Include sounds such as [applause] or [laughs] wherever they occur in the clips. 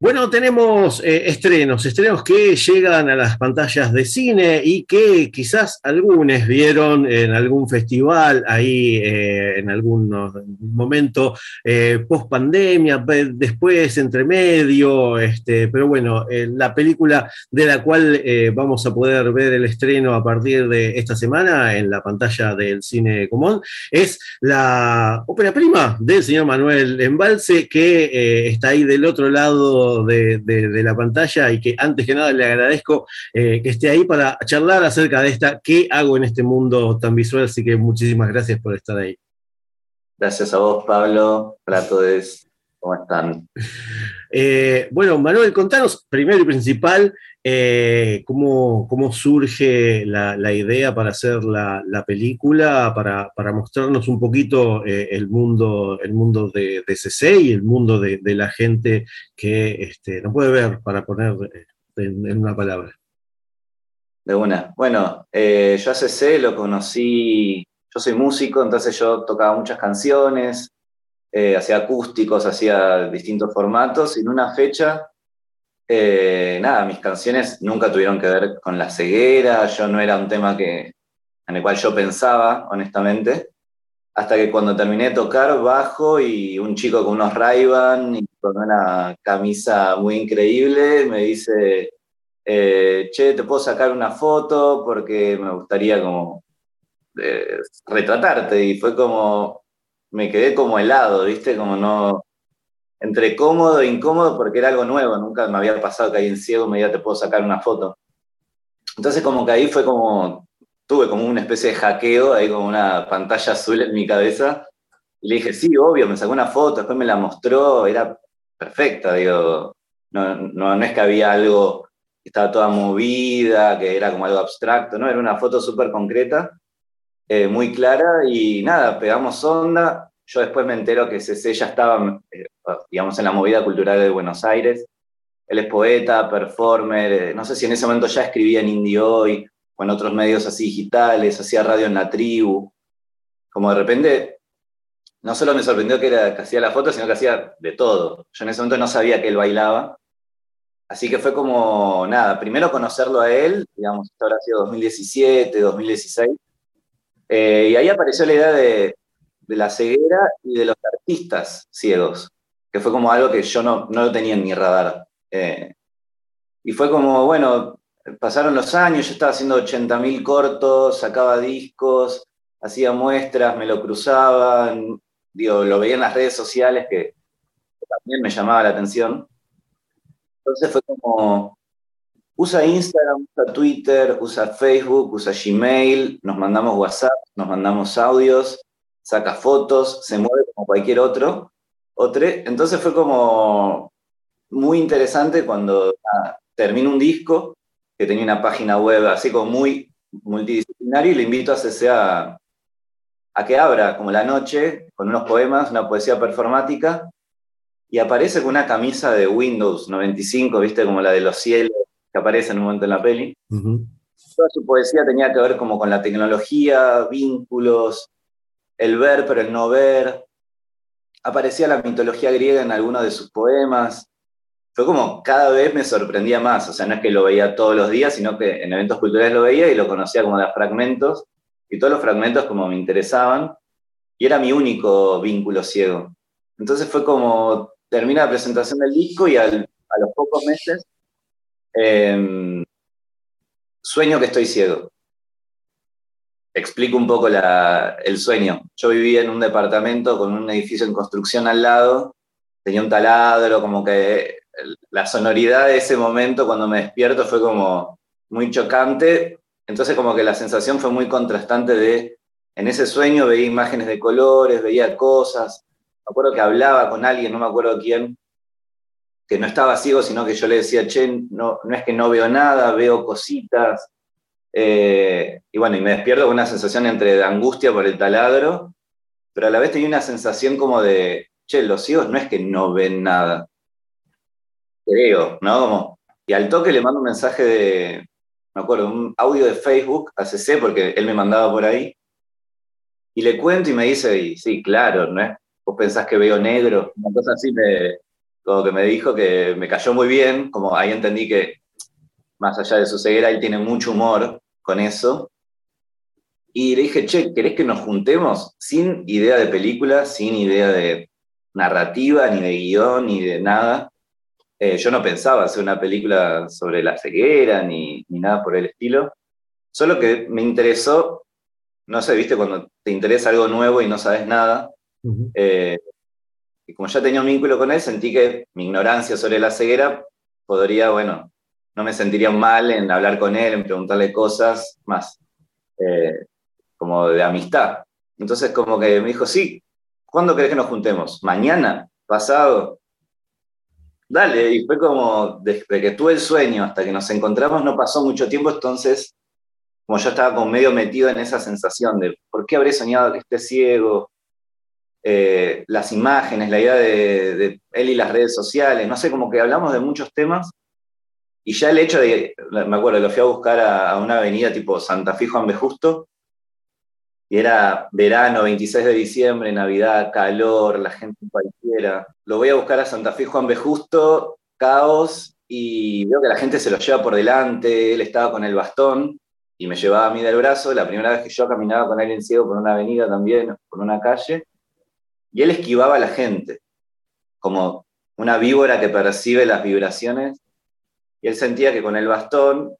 Bueno, tenemos eh, estrenos, estrenos que llegan a las pantallas de cine y que quizás algunos vieron en algún festival, ahí eh, en algún momento eh, post pandemia, después entre medio, este, pero bueno, la película de la cual vamos a poder ver el estreno a partir de esta semana en la pantalla del cine común es la ópera prima del señor Manuel Embalse, que está ahí del otro lado de, la pantalla y que antes que nada le agradezco eh, que esté ahí para charlar acerca de esta, qué hago en este mundo tan visual, así que muchísimas gracias por estar ahí. Gracias a vos, Pablo, para todos. ¿Cómo están? Eh, bueno, Manuel, contanos primero y principal eh, ¿cómo, surge la, idea para hacer la, película, para, mostrarnos un poquito eh, el mundo, el mundo de, CC y el mundo de, la gente que este, no puede ver, para poner en, una palabra? De una. Bueno, yo a CC lo conocí, yo soy músico, entonces yo tocaba muchas canciones, hacía acústicos, hacía distintos formatos, y en una fecha eh, nada, mis canciones nunca tuvieron que ver con la ceguera, yo no era un tema que, en el cual yo pensaba, honestamente, hasta que cuando terminé de tocar bajo y un chico con unos ray y con una camisa muy increíble me dice, eh, che, ¿te puedo sacar una foto? Porque me gustaría como eh, retratarte. Y fue como, me quedé como helado, ¿viste? Como no, entre cómodo e incómodo porque era algo nuevo, nunca me había pasado que ahí en ciego me diga te puedo sacar una foto. Entonces como que ahí fue como, tuve como una especie de hackeo, ahí como una pantalla azul en mi cabeza, y le dije, sí, obvio, me sacó una foto, después me la mostró, era perfecta, digo, no, no, es que había algo que estaba toda movida, que era como algo abstracto, ¿no? Era una foto súper concreta, eh, muy clara, y nada, pegamos onda, yo después me entero que CC ya estaba, eh, digamos, en la movida cultural de Buenos Aires. Él es poeta, performer, eh, no sé si en ese momento ya escribía en Indie Hoy o en otros medios así digitales, hacía radio en la tribu. Como de repente, no solo me sorprendió que, era, que hacía la foto, sino que hacía de todo. Yo en ese momento no sabía que él bailaba. Así que fue como, nada, primero conocerlo a él, digamos, esto habrá sido 2017, 2016. Eh, y ahí apareció la idea de, de la ceguera y de los artistas ciegos, que fue como algo que yo no, no lo tenía en mi radar. Eh, y fue como, bueno, pasaron los años, yo estaba haciendo 80.000 cortos, sacaba discos, hacía muestras, me lo cruzaban, digo, lo veía en las redes sociales que también me llamaba la atención. Entonces fue como, usa Instagram, usa Twitter, usa Facebook, usa Gmail, nos mandamos WhatsApp, nos mandamos audios, saca fotos, se mueve como cualquier otro. otro. Entonces fue como muy interesante cuando termino un disco que tenía una página web así como muy multidisciplinaria y le invito a CC a, a que abra como la noche con unos poemas, una poesía performática y aparece con una camisa de Windows 95, viste, como la de los cielos que aparece en un momento en la peli. Toda su poesía tenía que ver como con la tecnología, vínculos, el ver pero el no ver. Aparecía la mitología griega en algunos de sus poemas. Fue como cada vez me sorprendía más, o sea, no es que lo veía todos los días, sino que en eventos culturales lo veía y lo conocía como de fragmentos, y todos los fragmentos como me interesaban, y era mi único vínculo ciego. Entonces fue como, termina la presentación del disco y a los pocos meses em, sueño que estoy ciego. Explico un poco el sueño. Yo vivía en un departamento con un edificio en construcción al lado, tenía un taladro, como que la sonoridad de ese momento cuando me despierto fue como muy chocante, entonces como que la sensación fue muy contrastante de, en ese sueño veía imágenes de colores, veía cosas, me acuerdo que hablaba con alguien, no me acuerdo quién, que no estaba ciego, sino que yo le decía, che, no, no es que no veo nada, veo cositas. Eh, y bueno, y me despierto con una sensación entre angustia por el taladro, pero a la vez tenía una sensación como de, che, los ciegos no es que no ven nada. Creo, ¿no? Como, y al toque le mando un mensaje de, me acuerdo, un audio de Facebook a CC, porque él me mandaba por ahí, y le cuento y me dice, y, sí, claro, ¿no? Vos pensás que veo negro, una cosa así, me, como que me dijo que me cayó muy bien, como ahí entendí que más allá de su ceguera, él tiene mucho humor con eso. Y le dije, che, ¿querés que nos juntemos? Sin idea de película, sin idea de narrativa, ni de guion, ni de nada. Eh, yo no pensaba hacer una película sobre la ceguera, ni, ni nada por el estilo. Solo que me interesó, no sé, viste, cuando te interesa algo nuevo y no sabes nada. Eh, y como ya tenía un vínculo con él, sentí que mi ignorancia sobre la ceguera podría, bueno, no me sentiría mal en hablar con él, en preguntarle cosas más eh, como de amistad. Entonces como que me dijo, sí, ¿cuándo querés que nos juntemos? ¿Mañana? ¿Pasado? Dale, y fue como, desde que tuve el sueño hasta que nos encontramos no pasó mucho tiempo, entonces como yo estaba como medio metido en esa sensación de, ¿por qué habré soñado que esté ciego? Eh, las imágenes, la idea de, de, él y las redes sociales, no sé, como que hablamos de muchos temas y ya el hecho de, me acuerdo, lo fui a buscar a, una avenida tipo Santa Fe Juan B. Justo, y era verano, 26 de diciembre, Navidad, calor, la gente cualquiera. Lo voy a buscar a Santa Fe Juan B. Justo, caos, y veo que la gente se lo lleva por delante, él estaba con el bastón y me llevaba a mí del brazo, la primera vez que yo caminaba con él en ciego por una avenida también, por una calle, y él esquivaba a la gente, como una víbora que percibe las vibraciones y él sentía que con el bastón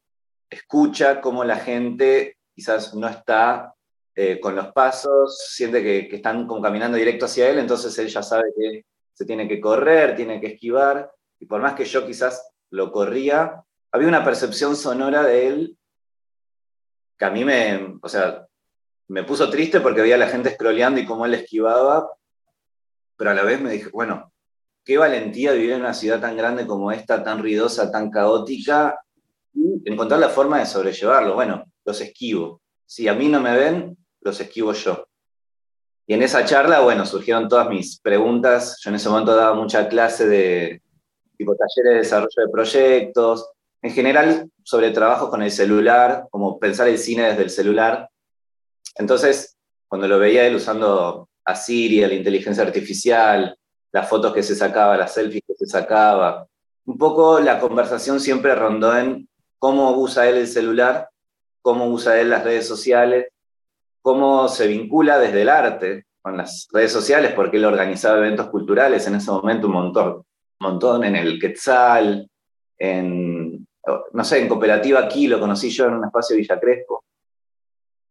escucha cómo la gente quizás no está eh, con los pasos, siente que, están como caminando directo hacia él, entonces él ya sabe que se tiene que correr, tiene que esquivar, y por más que yo quizás lo corría, había una percepción sonora de él que a mí me, o sea, me puso triste porque veía a la gente scrolleando y cómo él esquivaba, pero a la vez me dije, bueno, qué valentía vivir en una ciudad tan grande como esta, tan ruidosa, tan caótica, encontrar la forma de sobrellevarlo. Bueno, los esquivo. Si a mí no me ven, los esquivo yo. Y en esa charla, bueno, surgieron todas mis preguntas. Yo en ese momento daba mucha clase de tipo talleres de desarrollo de proyectos, en general sobre trabajos con el celular, como pensar el cine desde el celular. Entonces, cuando lo veía él usando a Siri, a la inteligencia artificial, las fotos que se sacaba, las selfies que se sacaba. Un poco la conversación siempre rondó en cómo usa él el celular, cómo usa él las redes sociales, cómo se vincula desde el arte con las redes sociales, porque él organizaba eventos culturales en ese momento un montón, montón en el Quetzal, en, no sé, en Cooperativa aquí lo conocí yo en un espacio Villa Crespo.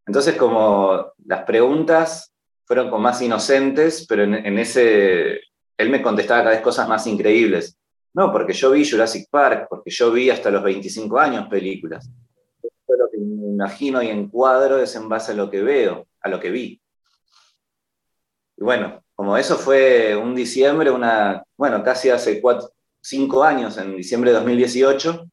Entonces, como las preguntas fueron como más inocentes, pero en ese él me contestaba cada vez cosas más increíbles. No, porque yo vi Jurassic Park, porque yo vi hasta los 25 años películas. Todo lo que me imagino y encuadro es en base a lo que veo, a lo que vi. Y bueno, como eso fue un diciembre, una, bueno, casi hace cuatro, cinco años, en diciembre de 2018,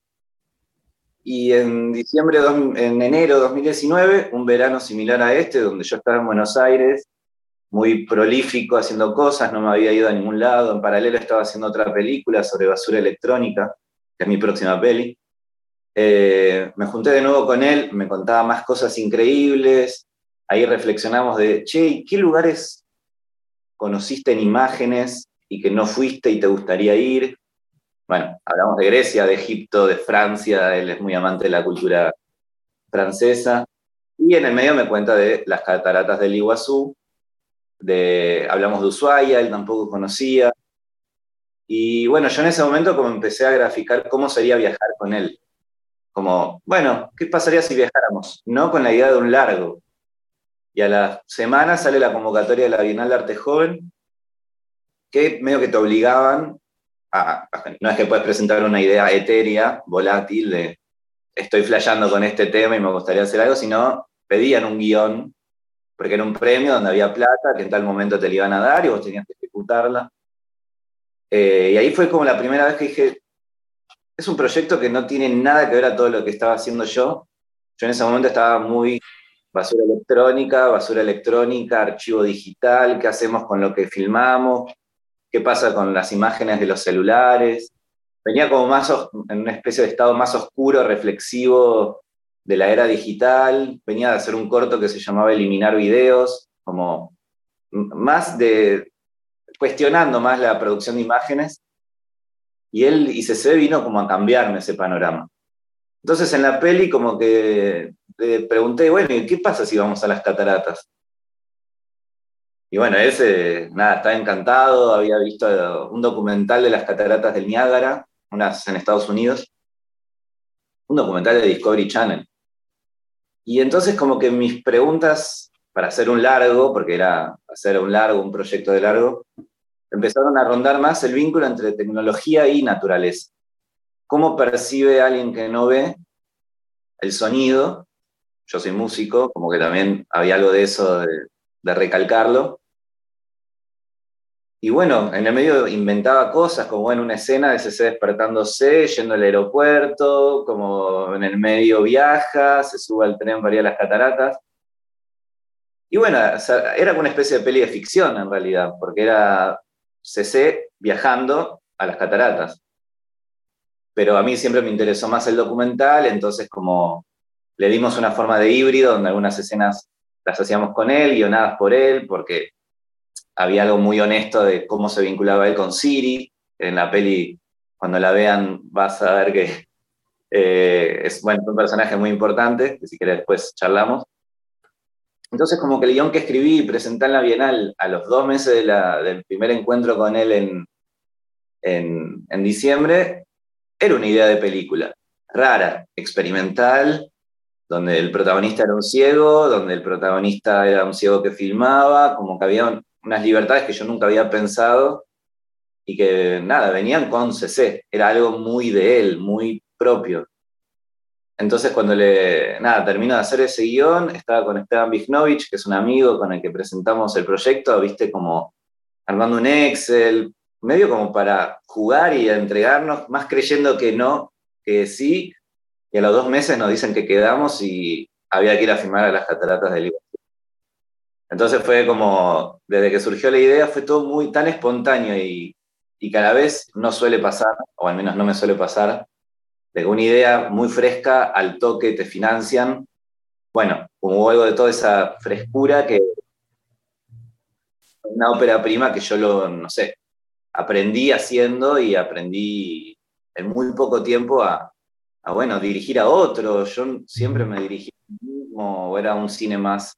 y en diciembre, en enero de 2019, un verano similar a este, donde yo estaba en Buenos Aires, muy prolífico haciendo cosas, no me había ido a ningún lado. En paralelo estaba haciendo otra película sobre basura electrónica, que es mi próxima peli. Eh, me junté de nuevo con él, me contaba más cosas increíbles. Ahí reflexionamos de, che, ¿qué lugares conociste en imágenes y que no fuiste y te gustaría ir? Bueno, hablamos de Grecia, de Egipto, de Francia, él es muy amante de la cultura francesa. Y en el medio me cuenta de las cataratas del Iguazú, hablamos de Ushuaia, él tampoco conocía. Y bueno, yo en ese momento como empecé a graficar cómo sería viajar con él. Como, bueno, ¿qué pasaría si viajáramos? No con la idea de un largo. Y a la semana sale la convocatoria de la Bienal de Arte Joven, que medio que te obligaban a, no es que puedes presentar una idea etérea, volátil, de estoy flasheando con este tema y me gustaría hacer algo, sino pedían un guion porque era un premio donde había plata que en tal momento te le iban a dar y vos tenías que ejecutarla. Eh, y ahí fue como la primera vez que dije, es un proyecto que no tiene nada que ver a todo lo que estaba haciendo yo. Yo en ese momento estaba muy basura electrónica, basura electrónica, archivo digital, qué hacemos con lo que filmamos, qué pasa con las imágenes de los celulares. Venía como más en una especie de estado más oscuro, reflexivo de la era digital. Venía de hacer un corto que se llamaba Eliminar videos, como más de cuestionando más la producción de imágenes. Y él, ICC, vino como a cambiarme ese panorama. Entonces en la peli como que le pregunté, bueno, ¿y qué pasa si vamos a las cataratas? Y bueno, ese, nada, estaba encantado, había visto un documental de las cataratas del Niágara, unas en Estados Unidos, un documental de Discovery Channel. Y entonces como que mis preguntas para hacer un largo, porque era hacer un largo, un proyecto de largo, empezaron a rondar más el vínculo entre tecnología y naturaleza. ¿Cómo percibe alguien que no ve el sonido? Yo soy músico, como que también había algo de eso, de, de recalcarlo. Y bueno, en el medio inventaba cosas, como en una escena de CC despertándose, yendo al aeropuerto, como en el medio viaja, se sube al tren para ir a las cataratas. Y bueno, era como una especie de peli de ficción en realidad, porque era CC viajando a las cataratas. Pero a mí siempre me interesó más el documental, entonces como le dimos una forma de híbrido, donde algunas escenas las hacíamos con él, guionadas por él, porque había algo muy honesto de cómo se vinculaba él con Siri. En la peli, cuando la vean, vas a ver que eh, es bueno, un personaje muy importante, que si querés después charlamos. Entonces, como que el guion que escribí y presenté en la Bienal a los dos meses del primer encuentro con él en, en, en diciembre, era una idea de película, rara, experimental, donde el protagonista era un ciego, donde el protagonista era un ciego que filmaba, como que había unas libertades que yo nunca había pensado y que nada, venían con CC, era algo muy de él, muy propio. Entonces cuando le, nada, termino de hacer ese guion, estaba con Esteban Vignovich, que es un amigo con el que presentamos el proyecto, viste, como armando un Excel, medio como para jugar y entregarnos, más creyendo que no, que sí, y a los dos meses nos dicen que quedamos y había que ir a filmar a las cataratas del Líbano. Entonces fue como, desde que surgió la idea, fue todo muy tan espontáneo y, y cada vez no suele pasar, o al menos no me suele pasar, de una idea muy fresca al toque te financian. Bueno, como algo de toda esa frescura que una ópera prima que yo lo, no sé, aprendí haciendo y aprendí en muy poco tiempo a, a bueno, dirigir a otro. Yo siempre me dirigí mismo, era un cine más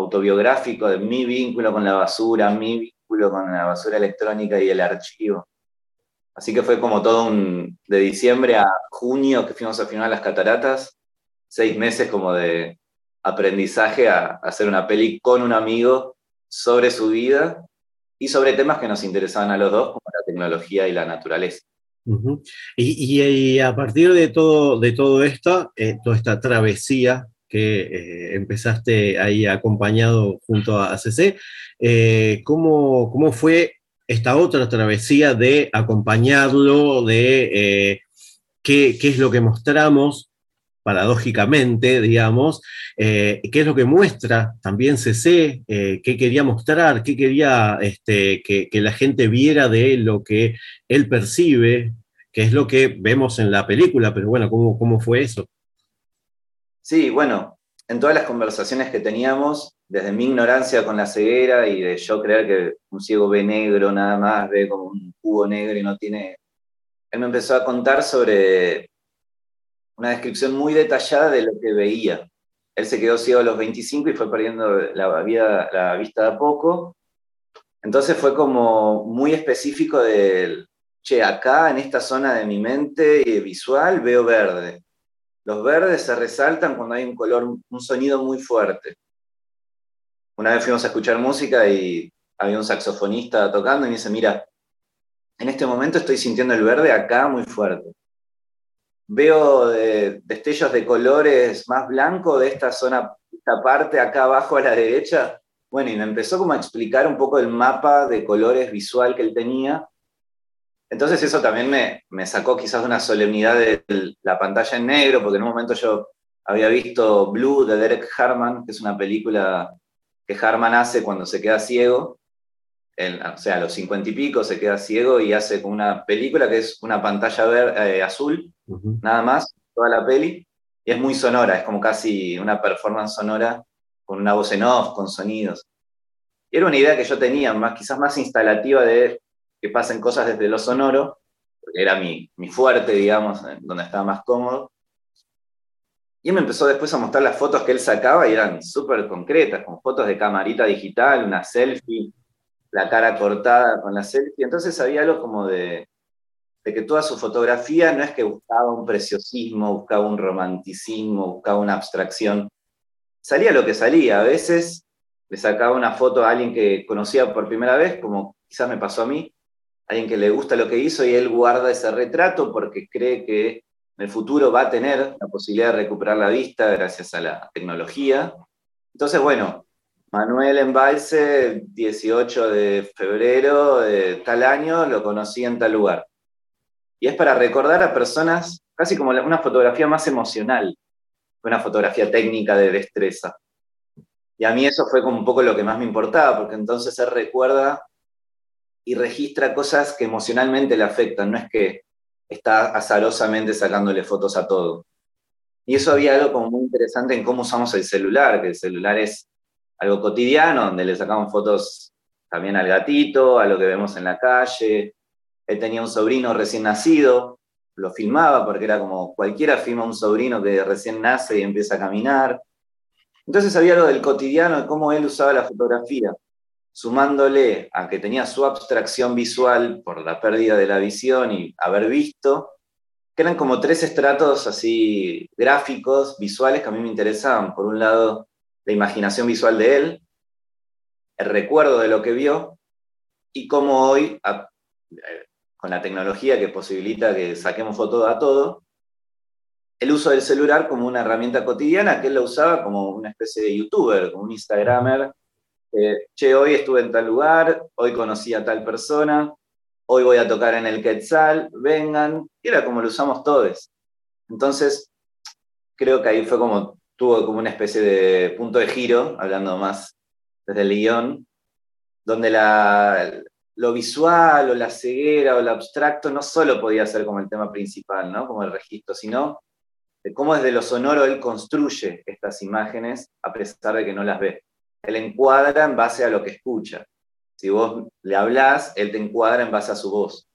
autobiográfico de mi vínculo con la basura, mi vínculo con la basura electrónica y el archivo. Así que fue como todo un, de diciembre a junio que fuimos a filmar las cataratas, seis meses como de aprendizaje a, hacer una peli con un amigo sobre su vida y sobre temas que nos interesaban a los dos, como la tecnología y la naturaleza. y, a partir de todo, de todo esto, eh, toda esta travesía que eh, empezaste ahí acompañado junto a CC, eh, ¿cómo, ¿cómo, fue esta otra travesía de acompañarlo, de eh, qué, es lo que mostramos, paradójicamente, digamos, qué es lo que muestra también CC, qué quería mostrar, qué quería este, que, la gente viera de lo que él percibe, que es lo que vemos en la película, pero bueno, ¿cómo, cómo fue eso? Sí, bueno, en todas las conversaciones que teníamos, desde mi ignorancia con la ceguera y de yo creer que un ciego ve negro nada más, ve como un cubo negro y no tiene... Él me empezó a contar sobre una descripción muy detallada de lo que veía. Él se quedó ciego a los 25 y fue perdiendo la, vida, la vista de a poco. Entonces fue como muy específico de, che, acá en esta zona de mi mente visual veo verde. Los verdes se resaltan cuando hay un color, un sonido muy fuerte una vez fuimos a escuchar música y había un saxofonista tocando y me dice, mira, en este momento estoy sintiendo el verde acá muy fuerte. Veo destellos de colores más blancos de esta zona, esta parte acá abajo a la derecha. Bueno, y me empezó como a explicar un poco el mapa de colores visual que él tenía. Entonces eso también me, me sacó quizás de una solemnidad de la pantalla en negro, porque en un momento yo había visto Blue de Derek Harman, que es una película que Harman hace cuando se queda ciego, o sea, a los cincuenta y pico se queda ciego y hace como una película que es una pantalla eh, azul, nada más, toda la peli, y es muy sonora, es como casi una performance sonora con una voz en off, con sonidos. Y era una idea que yo tenía, más, quizás más instalativa de que pasen cosas desde lo sonoro, porque era mi, mi fuerte, digamos, donde estaba más cómodo. Y él me empezó después a mostrar las fotos que él sacaba y eran súper concretas, con fotos de camarita digital, una selfie, la cara cortada con la selfie. Entonces había algo como de, de que toda su fotografía no es que buscaba un preciosismo, buscaba un romanticismo, buscaba una abstracción. Salía lo que salía. A veces le sacaba una foto a alguien que conocía por primera vez, como quizás me pasó a mí, alguien que le gusta lo que hizo y él guarda ese retrato porque cree que en el futuro va a tener la posibilidad de recuperar la vista gracias a la tecnología. Entonces, bueno, Manuel Embalse, 18 de febrero de tal año, lo conocí en tal lugar. Y es para recordar a personas, casi como una fotografía más emocional, una fotografía técnica de destreza. Y a mí eso fue como un poco lo que más me importaba, porque entonces él recuerda y registra cosas que emocionalmente le afectan, no es que está azarosamente sacándole fotos a todo. Y eso había algo como muy interesante en cómo usamos el celular, que el celular es algo cotidiano, donde le sacamos fotos también al gatito, a lo que vemos en la calle. Él tenía un sobrino recién nacido, lo filmaba porque era como cualquiera filma un sobrino que recién nace y empieza a caminar. Entonces había algo del cotidiano, de cómo él usaba la fotografía, sumándole a que tenía su abstracción visual por la pérdida de la visión y haber visto, que eran como tres estratos así gráficos, visuales que a mí me interesaban. Por un lado, la imaginación visual de él, el recuerdo de lo que vio y cómo hoy, con la tecnología que posibilita que saquemos fotos a todo, el uso del celular como una herramienta cotidiana que él lo usaba como una especie de youtuber, como un instagramer. Che, hoy estuve en tal lugar, hoy conocí a tal persona, hoy voy a tocar en el Quetzal, vengan, y era como lo usamos todos. Entonces, creo que ahí fue como tuvo como una especie de punto de giro, hablando más desde el guion, donde la, lo visual o la ceguera o lo abstracto no solo podía ser como el tema principal, ¿no? como el registro, sino de cómo desde lo sonoro él construye estas imágenes a pesar de que no las ve. Él encuadra en base a lo que escucha. Si vos le hablás, él te encuadra en base a su voz.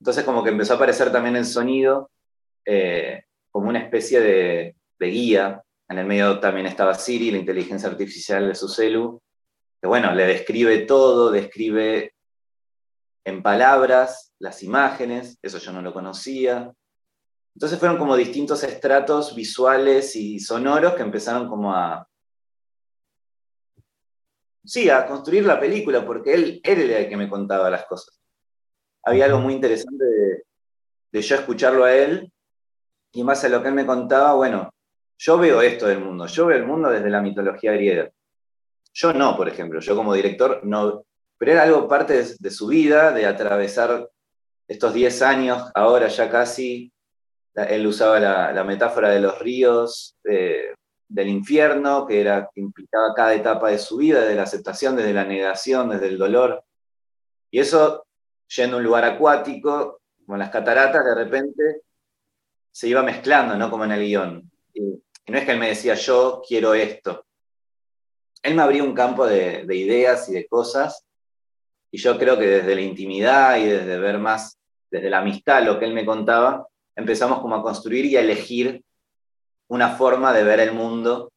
Entonces como que empezó a aparecer también el sonido eh, como una especie de, de guía en el medio también estaba Siri, la inteligencia artificial de su celu, que bueno, le describe todo, describe en palabras las imágenes, eso yo no lo conocía. Entonces fueron como distintos estratos visuales y sonoros que empezaron como a... Sí, a construir la película, porque él, era el que me contaba las cosas. Había algo muy interesante de, de yo escucharlo a él, y más a lo que él me contaba, bueno, yo veo esto del mundo, yo veo el mundo desde la mitología griega. Yo no, por ejemplo, yo como director no, pero era algo parte de, su vida, de atravesar estos 10 años, ahora ya casi, él usaba la, metáfora de los ríos del infierno, que, era, que implicaba cada etapa de su vida, desde la aceptación, desde la negación, desde el dolor. Y eso, yendo a un lugar acuático, como las cataratas, de repente se iba mezclando, ¿no? Como en el guion. Y no es que él me decía, yo quiero esto. Él me abría un campo de, ideas y de cosas, y yo creo que desde la intimidad y desde ver más, desde la amistad, lo que él me contaba, empezamos como a construir y a elegir una forma de ver el mundo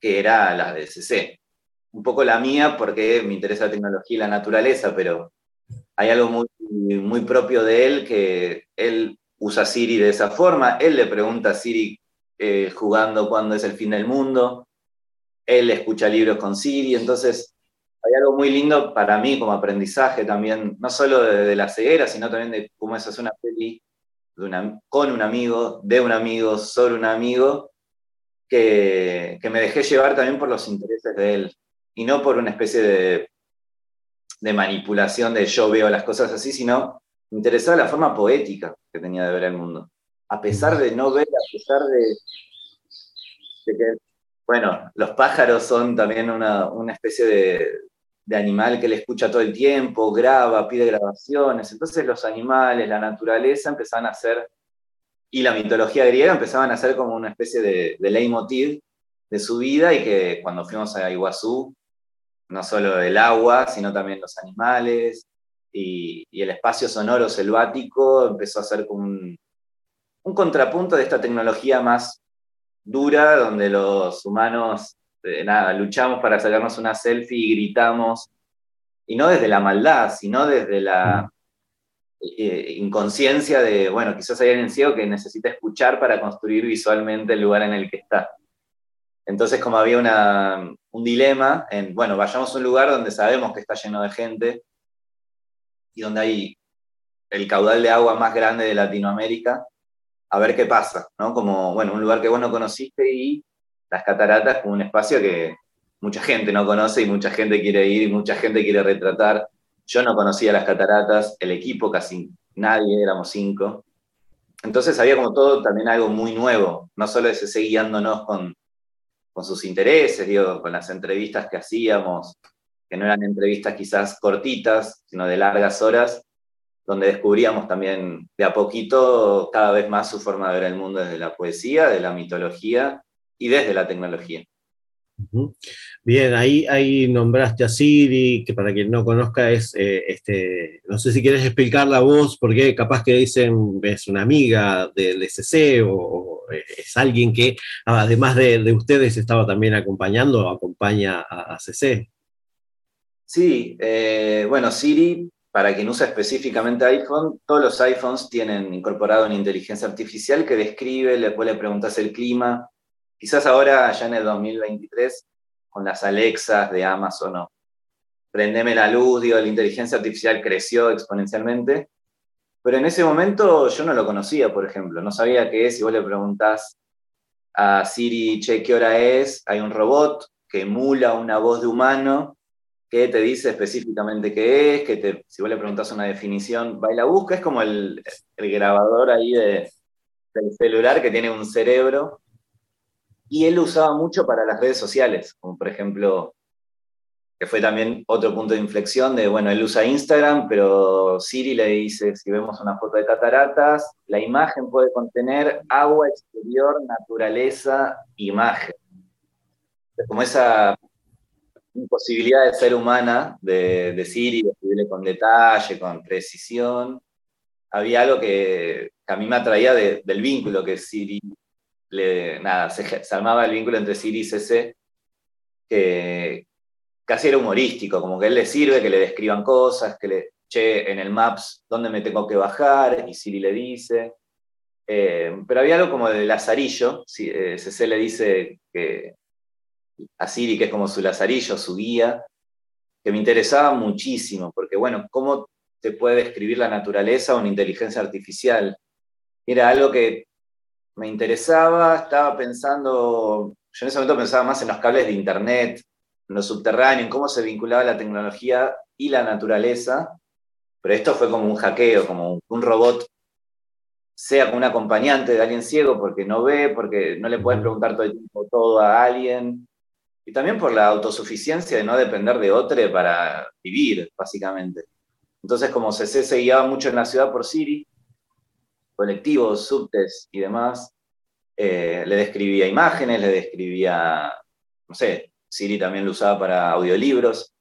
que era la de CC. Un poco la mía porque me interesa la tecnología y la naturaleza, pero hay algo muy, propio de él que él usa Siri de esa forma. Él le pregunta a Siri eh, jugando cuando es el fin del mundo. Él escucha libros con Siri, entonces hay algo muy lindo para mí como aprendizaje también, no solo de, la ceguera, sino también de cómo es hacer una peli con un amigo, de un amigo, sobre un amigo, que, que, me dejé llevar también por los intereses de él y no por una especie de, de manipulación de yo veo las cosas así, sino me interesaba la forma poética que tenía de ver el mundo. A pesar de no ver, a pesar de, que, bueno, los pájaros son también una, especie de, de animal que le escucha todo el tiempo, graba, pide grabaciones. Entonces los animales, la naturaleza empezaban a ser, y la mitología griega empezaban a ser como una especie de, de leitmotiv de su vida y que cuando fuimos a Iguazú, no solo el agua, sino también los animales y, el espacio sonoro selvático empezó a ser como un, contrapunto de esta tecnología más dura, donde los humanos, eh, nada, luchamos para sacarnos una selfie y gritamos, y no desde la maldad, sino desde la eh, inconsciencia de, bueno, quizás hay alguien ciego que necesita escuchar para construir visualmente el lugar en el que está. Entonces, como había un dilema en, bueno, vayamos a un lugar donde sabemos que está lleno de gente y donde hay el caudal de agua más grande de Latinoamérica, a ver qué pasa, ¿no? Como, bueno, un lugar que vos no conociste y las cataratas como un espacio que mucha gente no conoce y mucha gente quiere ir y mucha gente quiere retratar. Yo no conocía las cataratas, el equipo casi nadie, éramos cinco. Entonces había como todo también algo muy nuevo, no solo ese guiándonos con con sus intereses, digo, con las entrevistas que hacíamos, que no eran entrevistas quizás cortitas, sino de largas horas, donde descubríamos también de a poquito cada vez más su forma de ver el mundo desde la poesía, de la mitología y desde la tecnología. Bien, ahí, ahí nombraste a Siri, que para quien no conozca es, eh, este, no sé si quieres explicar la voz, porque capaz que dicen es una amiga del SC o, es alguien que además de, ustedes estaba también acompañando o acompaña a, CC. Sí, eh, bueno, Siri, para quien usa específicamente iPhone, todos los iPhones tienen incorporado una inteligencia artificial que describe, le puede preguntar el clima, Quizás ahora, ya en el 2023, con las Alexas de Amazon o prendeme la luz, digo, la inteligencia artificial creció exponencialmente, pero en ese momento yo no lo conocía, por ejemplo, no sabía qué es, si vos le preguntás a Siri, che, ¿qué hora es? Hay un robot que emula una voz de humano que te dice específicamente qué es, que si vos le preguntás una definición, va y la busca, es como el, grabador ahí de, del celular que tiene un cerebro y él lo usaba mucho para las redes sociales, como por ejemplo, que fue también otro punto de inflexión de, bueno, él usa Instagram, pero Siri le dice, si vemos una foto de cataratas, la imagen puede contener agua exterior, naturaleza, imagen. Como esa imposibilidad de ser humana de, Siri, de con detalle, con precisión, había algo que, a mí me atraía del vínculo que Siri nada, se, armaba el vínculo entre Siri y CC, que casi era humorístico, como que él le sirve que le describan cosas, que le, che, en el Maps, ¿dónde me tengo que bajar? Y Siri le dice. Eh, pero había algo como de lazarillo, CC eh, le dice que a Siri, que es como su lazarillo, su guía, que me interesaba muchísimo, porque bueno, ¿cómo te puede describir la naturaleza una inteligencia artificial? Era algo que me interesaba, estaba pensando, yo en ese momento pensaba más en los cables de internet, en lo subterráneo, en cómo se vinculaba la tecnología y la naturaleza, pero esto fue como un hackeo, como un robot sea como un acompañante de alguien ciego porque no ve, porque no le puedes preguntar todo el tiempo todo a alguien, y también por la autosuficiencia de no depender de otro para vivir, básicamente. Entonces, como CC se guiaba mucho en la ciudad por Siri, colectivos, subtes y demás, eh, le describía imágenes, le describía, no sé, Siri también lo usaba para audiolibros.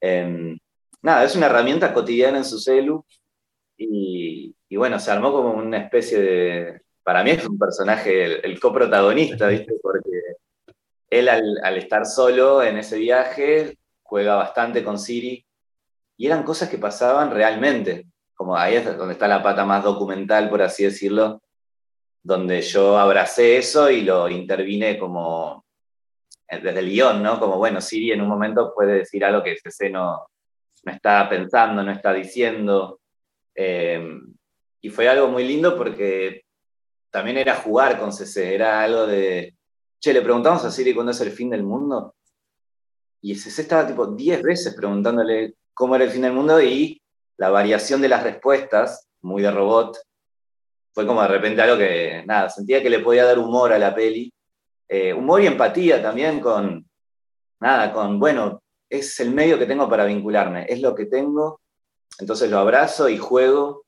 Em, nada, es una herramienta cotidiana en su celu y, bueno, se armó como una especie de, para mí es un personaje, el, coprotagonista, ¿viste? Porque él al, al, estar solo en ese viaje juega bastante con Siri y eran cosas que pasaban realmente como ahí es donde está la pata más documental, por así decirlo, donde yo abracé eso y lo intervine como eh, desde el guion, ¿no? Como, bueno, Siri en un momento puede decir algo que CC no, no está pensando, no está diciendo. Eh, y fue algo muy lindo porque también era jugar con CC, era algo de, che, le preguntamos a Siri cuándo es el fin del mundo. Y CC estaba tipo 10 veces preguntándole cómo era el fin del mundo y la variación de las respuestas, muy de robot, fue como de repente algo que, nada, sentía que le podía dar humor a la peli. Eh, humor y empatía también con, nada, con, bueno, es el medio que tengo para vincularme, es lo que tengo, entonces lo abrazo y juego.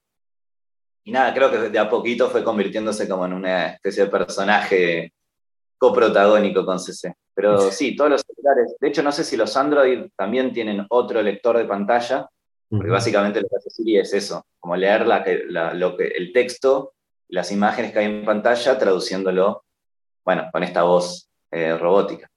Y nada, creo que de a poquito fue convirtiéndose como en una especie de personaje coprotagónico con CC. Pero sí, todos los celulares, de hecho no sé si los Android también tienen otro lector de pantalla, porque básicamente lo que hace Siri es eso, como leer lo que, el texto, las imágenes que hay en pantalla, traduciéndolo, bueno, con esta voz eh, robótica.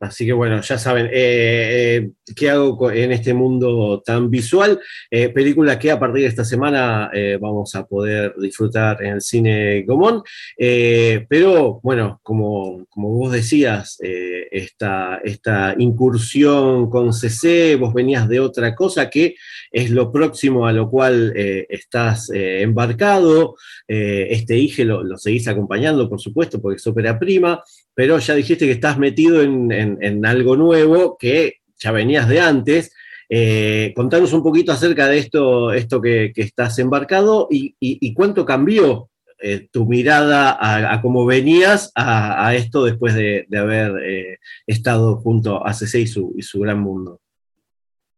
Así que bueno, ya saben, eh, eh, ¿qué hago en este mundo tan visual? Eh, película que a partir de esta semana vamos a poder disfrutar en el cine Gomón. pero bueno, como, como vos decías, esta, esta, incursión con CC, vos venías de otra cosa que es lo próximo a lo cual estás embarcado. este IGE lo, seguís acompañando, por supuesto, porque es ópera prima pero ya dijiste que estás metido en, algo nuevo que ya venías de antes. Eh, contanos un poquito acerca de esto, esto que, estás embarcado y, cuánto cambió eh, tu mirada a, cómo venías a, esto después de, haber eh, estado junto a CC y su, y su gran mundo.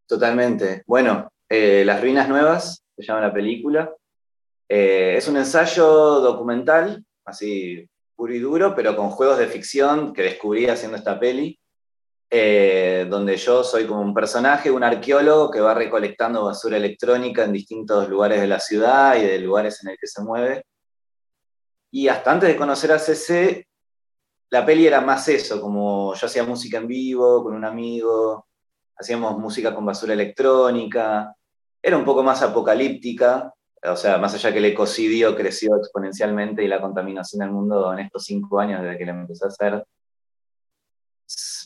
Totalmente. Bueno, Las Ruinas Nuevas, se llama la película. es un ensayo documental, así puro y duro, pero con juegos de ficción que descubrí haciendo esta peli, eh, donde yo soy como un personaje, un arqueólogo que va recolectando basura electrónica en distintos lugares de la ciudad y de lugares en el que se mueve. Y hasta antes de conocer a CC, la peli era más eso, como yo hacía música en vivo con un amigo, hacíamos música con basura electrónica, era un poco más apocalíptica, o sea, más allá que el ecocidio creció exponencialmente y la contaminación del mundo en estos cinco años desde que lo empecé a hacer,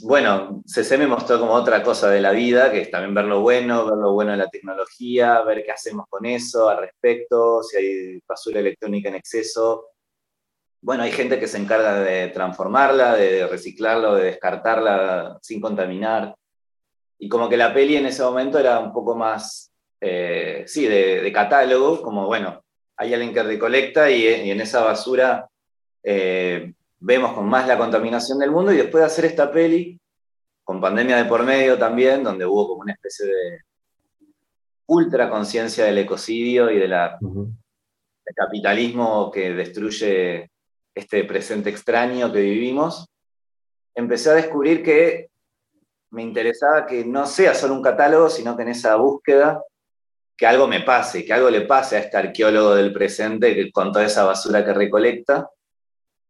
bueno, CC me mostró como otra cosa de la vida, que es también ver lo bueno, ver lo bueno de la tecnología, ver qué hacemos con eso al respecto, si hay basura electrónica en exceso. Bueno, hay gente que se encarga de transformarla, de reciclarla, de descartarla sin contaminar. Y como que la peli en ese momento era un poco más eh, sí, de, catálogo, como bueno, hay alguien que recolecta y, en esa basura eh, vemos con más la contaminación del mundo y después de hacer esta peli, con pandemia de por medio también, donde hubo como una especie de ultra conciencia del ecocidio y de la, del capitalismo que destruye este presente extraño que vivimos, empecé a descubrir que me interesaba que no sea solo un catálogo, sino que en esa búsqueda que algo me pase, que algo le pase a este arqueólogo del presente con toda esa basura que recolecta.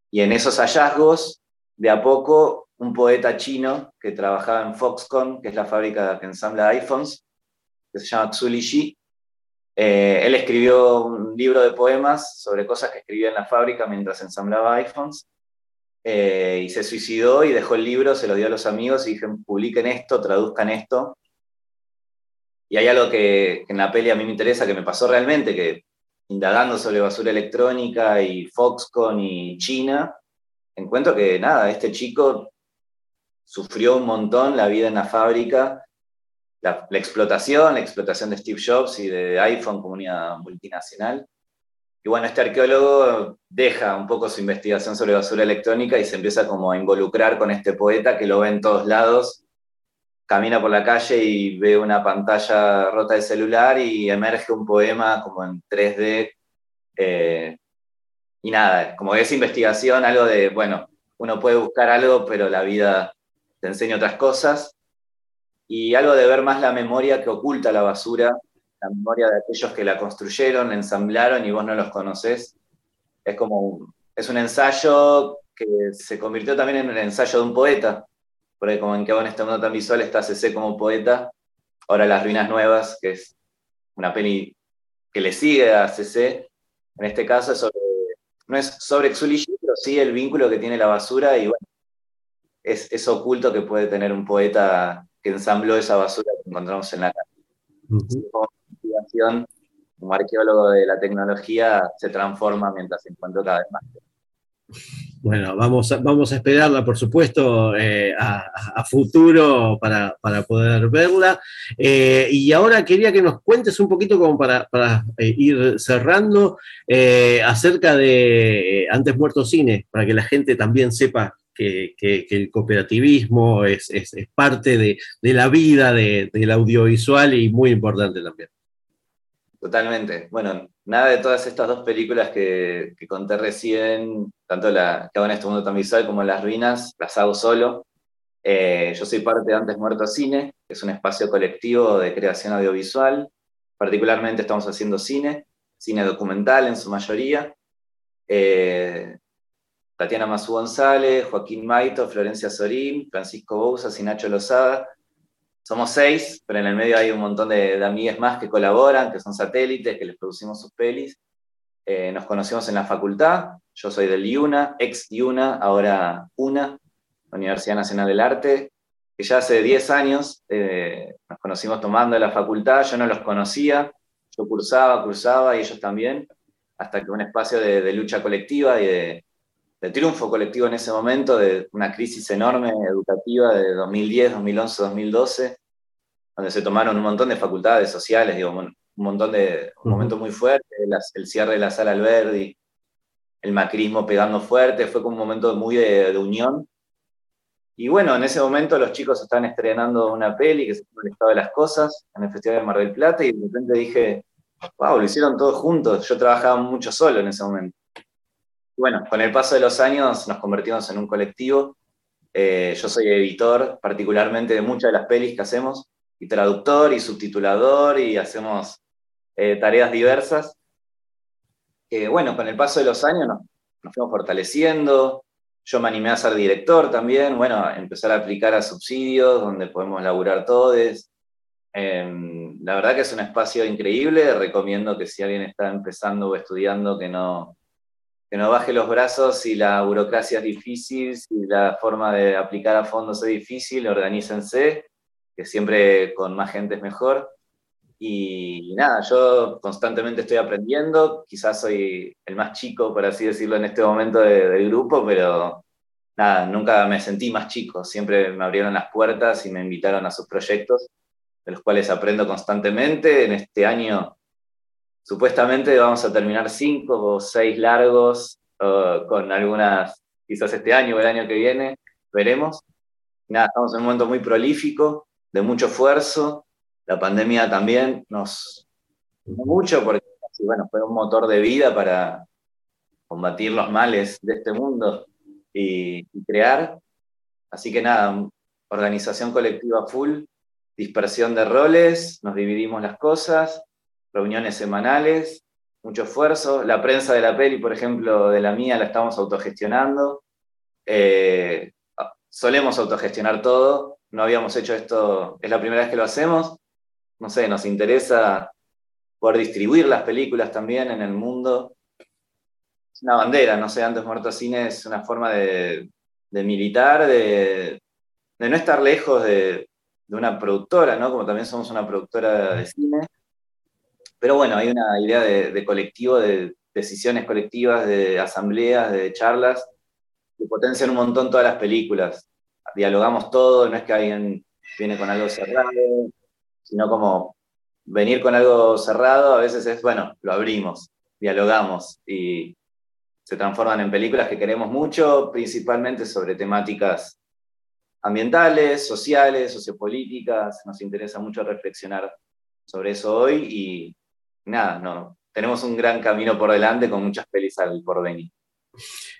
Y en esos hallazgos, de a poco, un poeta chino que trabajaba en Foxconn, que es la fábrica que ensambla iPhones, que se llama Xuli Shi, eh, él escribió un libro de poemas sobre cosas que escribía en la fábrica mientras ensamblaba iPhones. Eh, y se suicidó y dejó el libro, se lo dio a los amigos y dijeron, publiquen esto, traduzcan esto, y hay algo que, en la peli a mí me interesa, que me pasó realmente, que indagando sobre basura electrónica y Foxconn y China, encuentro que nada, este chico sufrió un montón la vida en la fábrica, la, explotación, la explotación de Steve Jobs y de iPhone como multinacional. Y bueno, este arqueólogo deja un poco su investigación sobre basura electrónica y se empieza como a involucrar con este poeta que lo ve en todos lados camina por la calle y ve una pantalla rota de celular y emerge un poema como en 3D. Eh, y nada, como esa investigación, algo de, bueno, uno puede buscar algo, pero la vida te enseña otras cosas. Y algo de ver más la memoria que oculta la basura, la memoria de aquellos que la construyeron, ensamblaron y vos no los conocés. Es como, es un ensayo que se convirtió también en el ensayo de un poeta, porque como en que en este mundo tan visual está CC como poeta, ahora Las Ruinas Nuevas, que es una peli que le sigue a CC, en este caso es sobre, no es sobre Xulishi, pero sí el vínculo que tiene la basura y bueno, es, es, oculto que puede tener un poeta que ensambló esa basura que encontramos en la calle. Como investigación, un arqueólogo de la tecnología se transforma mientras se encuentra cada vez más. Bueno, vamos a, vamos a esperarla, por supuesto, eh, a, futuro para, poder verla. Eh, y ahora quería que nos cuentes un poquito como para, eh, ir cerrando acerca de Antes Muerto Cine, para que la gente también sepa que, el cooperativismo es, parte de, la vida del audiovisual y muy importante también. Totalmente. Bueno, nada de todas estas dos películas que, conté recién, tanto la que hago en este mundo tan visual como Las Ruinas, las hago solo. Eh, yo soy parte de Antes Muerto Cine, que es un espacio colectivo de creación audiovisual. Particularmente estamos haciendo cine, cine documental en su mayoría. Eh, Tatiana Mazú González, Joaquín Maito, Florencia Sorín, Francisco Bouzas y Nacho Lozada somos seis, pero en el medio hay un montón de, de más que colaboran, que son satélites, que les producimos sus pelis. Eh, nos conocimos en la facultad, yo soy del IUNA, ex IUNA, ahora UNA, Universidad Nacional del Arte, que ya hace 10 años eh, nos conocimos tomando la facultad, yo no los conocía, yo cursaba, cursaba y ellos también, hasta que un espacio de lucha colectiva y de, de triunfo colectivo en ese momento, de una crisis enorme educativa de 2010, 2011, 2012, donde se tomaron un montón de facultades sociales, digo, un montón de un momento muy fuerte, el cierre de la sala Alberdi, el macrismo pegando fuerte, fue como un momento muy de, unión. Y bueno, en ese momento los chicos estaban estrenando una peli que se llama El estado de las cosas en el Festival de Mar del Plata y de repente dije, wow, lo hicieron todos juntos, yo trabajaba mucho solo en ese momento bueno, con el paso de los años nos convertimos en un colectivo. Eh, yo soy editor particularmente de muchas de las pelis que hacemos, y traductor y subtitulador, y hacemos eh, tareas diversas. bueno, con el paso de los años nos, fuimos fortaleciendo. Yo me animé a ser director también, bueno, empezar a aplicar a subsidios donde podemos laburar todos. Em, la verdad que es un espacio increíble, recomiendo que si alguien está empezando o estudiando que no, que no baje los brazos si la burocracia es difícil, si la forma de aplicar a fondos es difícil, organícense, que siempre con más gente es mejor. Y, nada, yo constantemente estoy aprendiendo, quizás soy el más chico, por así decirlo, en este momento del grupo, pero nada, nunca me sentí más chico, siempre me abrieron las puertas y me invitaron a sus proyectos, de los cuales aprendo constantemente. En este año Supuestamente vamos a terminar cinco o seis largos, con algunas, quizás este año o el año que viene, veremos. Nada, estamos en un momento muy prolífico, de mucho esfuerzo. La pandemia también nos mucho porque bueno, fue un motor de vida para combatir los males de este mundo y, y crear. Así que nada, organización colectiva full, dispersión de roles, nos dividimos las cosas, reuniones semanales, mucho esfuerzo. La prensa de la peli, por ejemplo, de la mía, la estamos autogestionando. Eh, solemos autogestionar todo. No habíamos hecho esto, es la primera vez que lo hacemos. No sé, nos interesa poder distribuir las películas también en el mundo. Es una bandera, no sé, antes Muerto Cine es una forma de, militar, de, no estar lejos de, de, una productora, ¿no? Como también somos una productora de cine, pero bueno, hay una idea de, colectivo, de decisiones colectivas, de asambleas, de charlas, que potencian un montón todas las películas. Dialogamos todo, no es que alguien viene con algo cerrado, sino como venir con algo cerrado a veces es, bueno, lo abrimos, dialogamos y se transforman en películas que queremos mucho, principalmente sobre temáticas ambientales, sociales, sociopolíticas. Nos interesa mucho reflexionar sobre eso hoy y nada, no, tenemos un gran camino por delante con muchas pelis al porvenir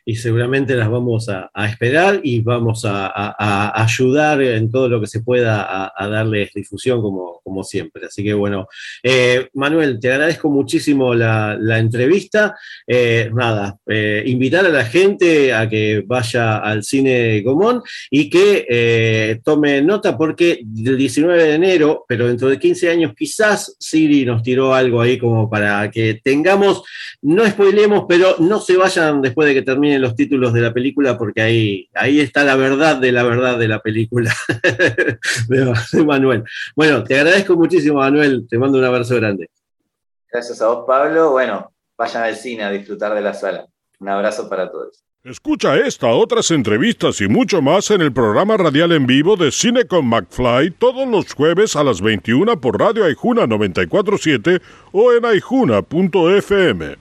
y seguramente las vamos a, esperar y vamos a, ayudar en todo lo que se pueda a, darles difusión como, como, siempre. Así que bueno, eh, Manuel, te agradezco muchísimo la, entrevista. Eh, nada, eh, invitar a la gente a que vaya al cine Gomón y que tome nota porque el 19 de enero, pero dentro de 15 años quizás Siri nos tiró algo ahí como para que tengamos, no spoilemos, pero no se vayan después de que terminen los títulos de la película, porque ahí, ahí está la verdad de la verdad de la película [laughs] de, Manuel. Bueno, te agradezco muchísimo, Manuel. Te mando un abrazo grande. Gracias a vos, Pablo. Bueno, vayan al cine a disfrutar de la sala. Un abrazo para todos. Escucha esta, otras entrevistas y mucho más en el programa radial en vivo de Cine con McFly todos los jueves a las 21 por Radio Aijuna 947 o en aijuna.fm.